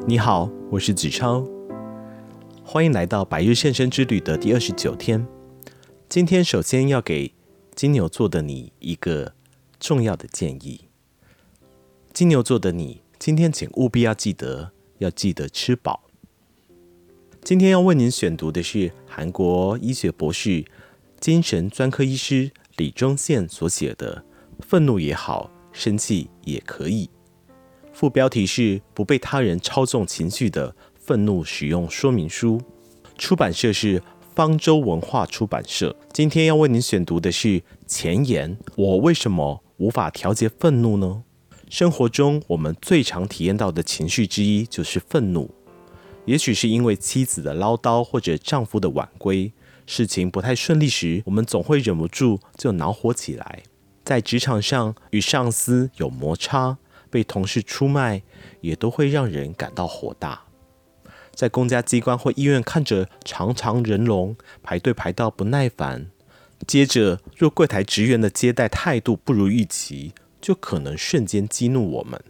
你好，我是子超，欢迎来到百日献身之旅的第二十九天。今天首先要给金牛座的你一个重要的建议。金牛座的你，今天请务必要记得，要记得吃饱。今天要为您选读的是韩国医学博士、精神专科医师李忠宪所写的《愤怒也好，生气也可以》。副标题是“不被他人操纵情绪的愤怒使用说明书”，出版社是方舟文化出版社。今天要为您选读的是前言：“我为什么无法调节愤怒呢？”生活中我们最常体验到的情绪之一就是愤怒。也许是因为妻子的唠叨或者丈夫的晚归，事情不太顺利时，我们总会忍不住就恼火起来。在职场上与上司有摩擦。被同事出卖，也都会让人感到火大。在公家机关或医院看着长长人龙，排队排到不耐烦。接着，若柜台职员的接待态度不如预期，就可能瞬间激怒我们。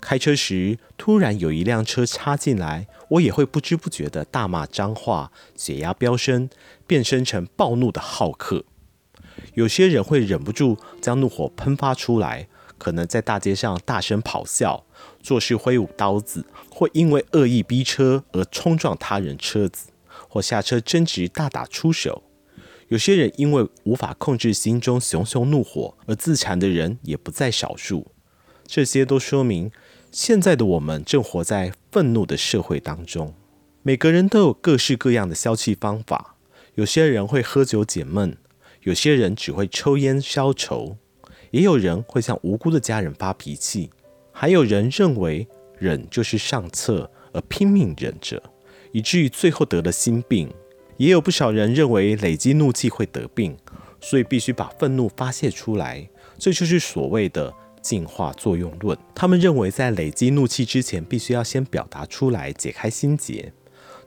开车时，突然有一辆车插进来，我也会不知不觉地大骂脏话，血压飙升，变身成暴怒的浩克。有些人会忍不住将怒火喷发出来。可能在大街上大声咆哮，做事挥舞刀子，或因为恶意逼车而冲撞他人车子，或下车争执大打出手。有些人因为无法控制心中熊熊怒火而自残的人也不在少数。这些都说明，现在的我们正活在愤怒的社会当中。每个人都有各式各样的消气方法，有些人会喝酒解闷，有些人只会抽烟消愁。也有人会向无辜的家人发脾气，还有人认为忍就是上策，而拼命忍着，以至于最后得了心病。也有不少人认为累积怒气会得病，所以必须把愤怒发泄出来，这就是所谓的进化作用论。他们认为在累积怒气之前，必须要先表达出来，解开心结。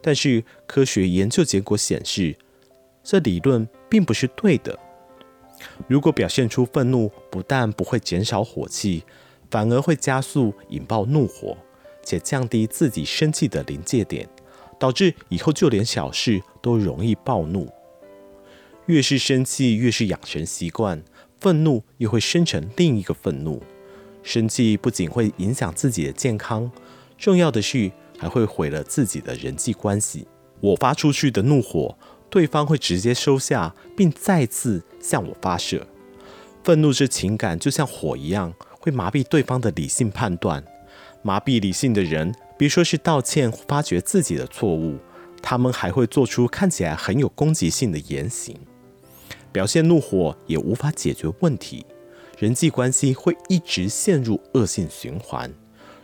但是科学研究结果显示，这理论并不是对的。如果表现出愤怒，不但不会减少火气，反而会加速引爆怒火，且降低自己生气的临界点，导致以后就连小事都容易暴怒。越是生气，越是养成习惯，愤怒又会生成另一个愤怒。生气不仅会影响自己的健康，重要的是还会毁了自己的人际关系。我发出去的怒火，对方会直接收下，并再次向我发射。愤怒之情感就像火一样，会麻痹对方的理性判断。麻痹理性的人，别说是道歉、发觉自己的错误，他们还会做出看起来很有攻击性的言行。表现怒火也无法解决问题，人际关系会一直陷入恶性循环。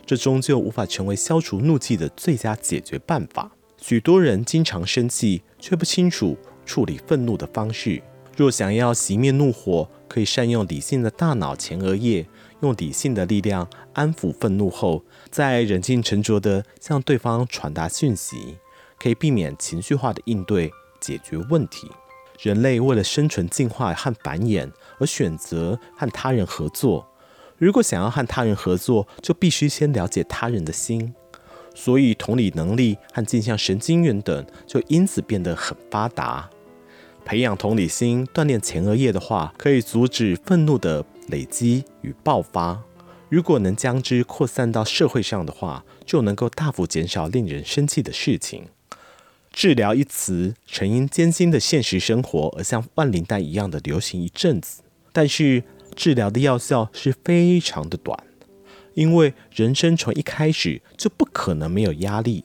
这终究无法成为消除怒气的最佳解决办法。许多人经常生气，却不清楚处理愤怒的方式。若想要熄灭怒火，可以善用理性的大脑前额叶，用理性的力量安抚愤怒后，再冷静沉着地向对方传达讯息，可以避免情绪化的应对，解决问题。人类为了生存、进化和繁衍而选择和他人合作。如果想要和他人合作，就必须先了解他人的心。所以，同理能力和镜像神经元等就因此变得很发达。培养同理心，锻炼前额叶的话，可以阻止愤怒的累积与爆发。如果能将之扩散到社会上的话，就能够大幅减少令人生气的事情。治疗一词曾因艰辛的现实生活而像万灵丹一样的流行一阵子，但是治疗的药效是非常的短。因为人生从一开始就不可能没有压力，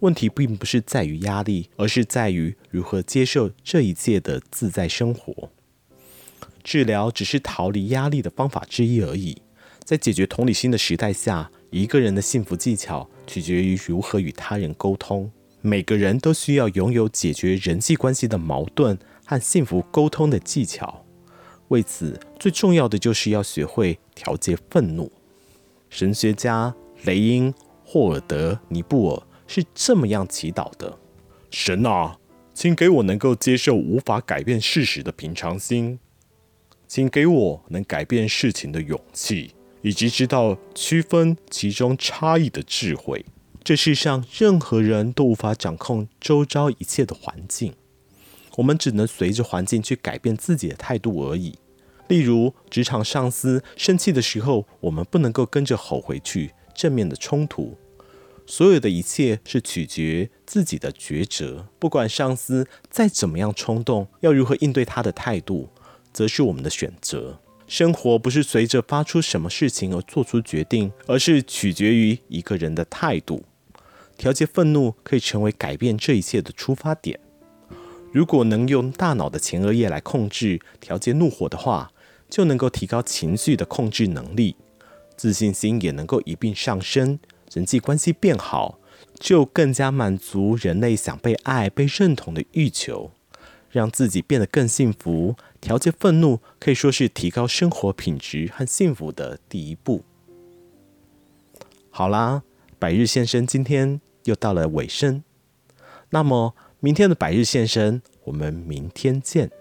问题并不是在于压力，而是在于如何接受这一切的自在生活。治疗只是逃离压力的方法之一而已。在解决同理心的时代下，一个人的幸福技巧取决于如何与他人沟通。每个人都需要拥有解决人际关系的矛盾和幸福沟通的技巧。为此，最重要的就是要学会调节愤怒。神学家雷因霍尔德尼布尔是这么样祈祷的：“神啊，请给我能够接受无法改变事实的平常心，请给我能改变事情的勇气，以及知道区分其中差异的智慧。这世上任何人都无法掌控周遭一切的环境，我们只能随着环境去改变自己的态度而已。例如，职场上司生气的时候，我们不能够跟着吼回去，正面的冲突。所有的一切是取决自己的抉择。不管上司再怎么样冲动，要如何应对他的态度，则是我们的选择。生活不是随着发出什么事情而做出决定，而是取决于一个人的态度。调节愤怒可以成为改变这一切的出发点。如果能用大脑的前额叶来控制、调节怒火的话，就能够提高情绪的控制能力，自信心也能够一并上升，人际关系变好，就更加满足人类想被爱、被认同的欲求。让自己变得更幸福，调节愤怒可以说是提高生活品质和幸福的第一步。好啦，百日献声今天又到了尾声，那么明天的百日献声，我们明天见。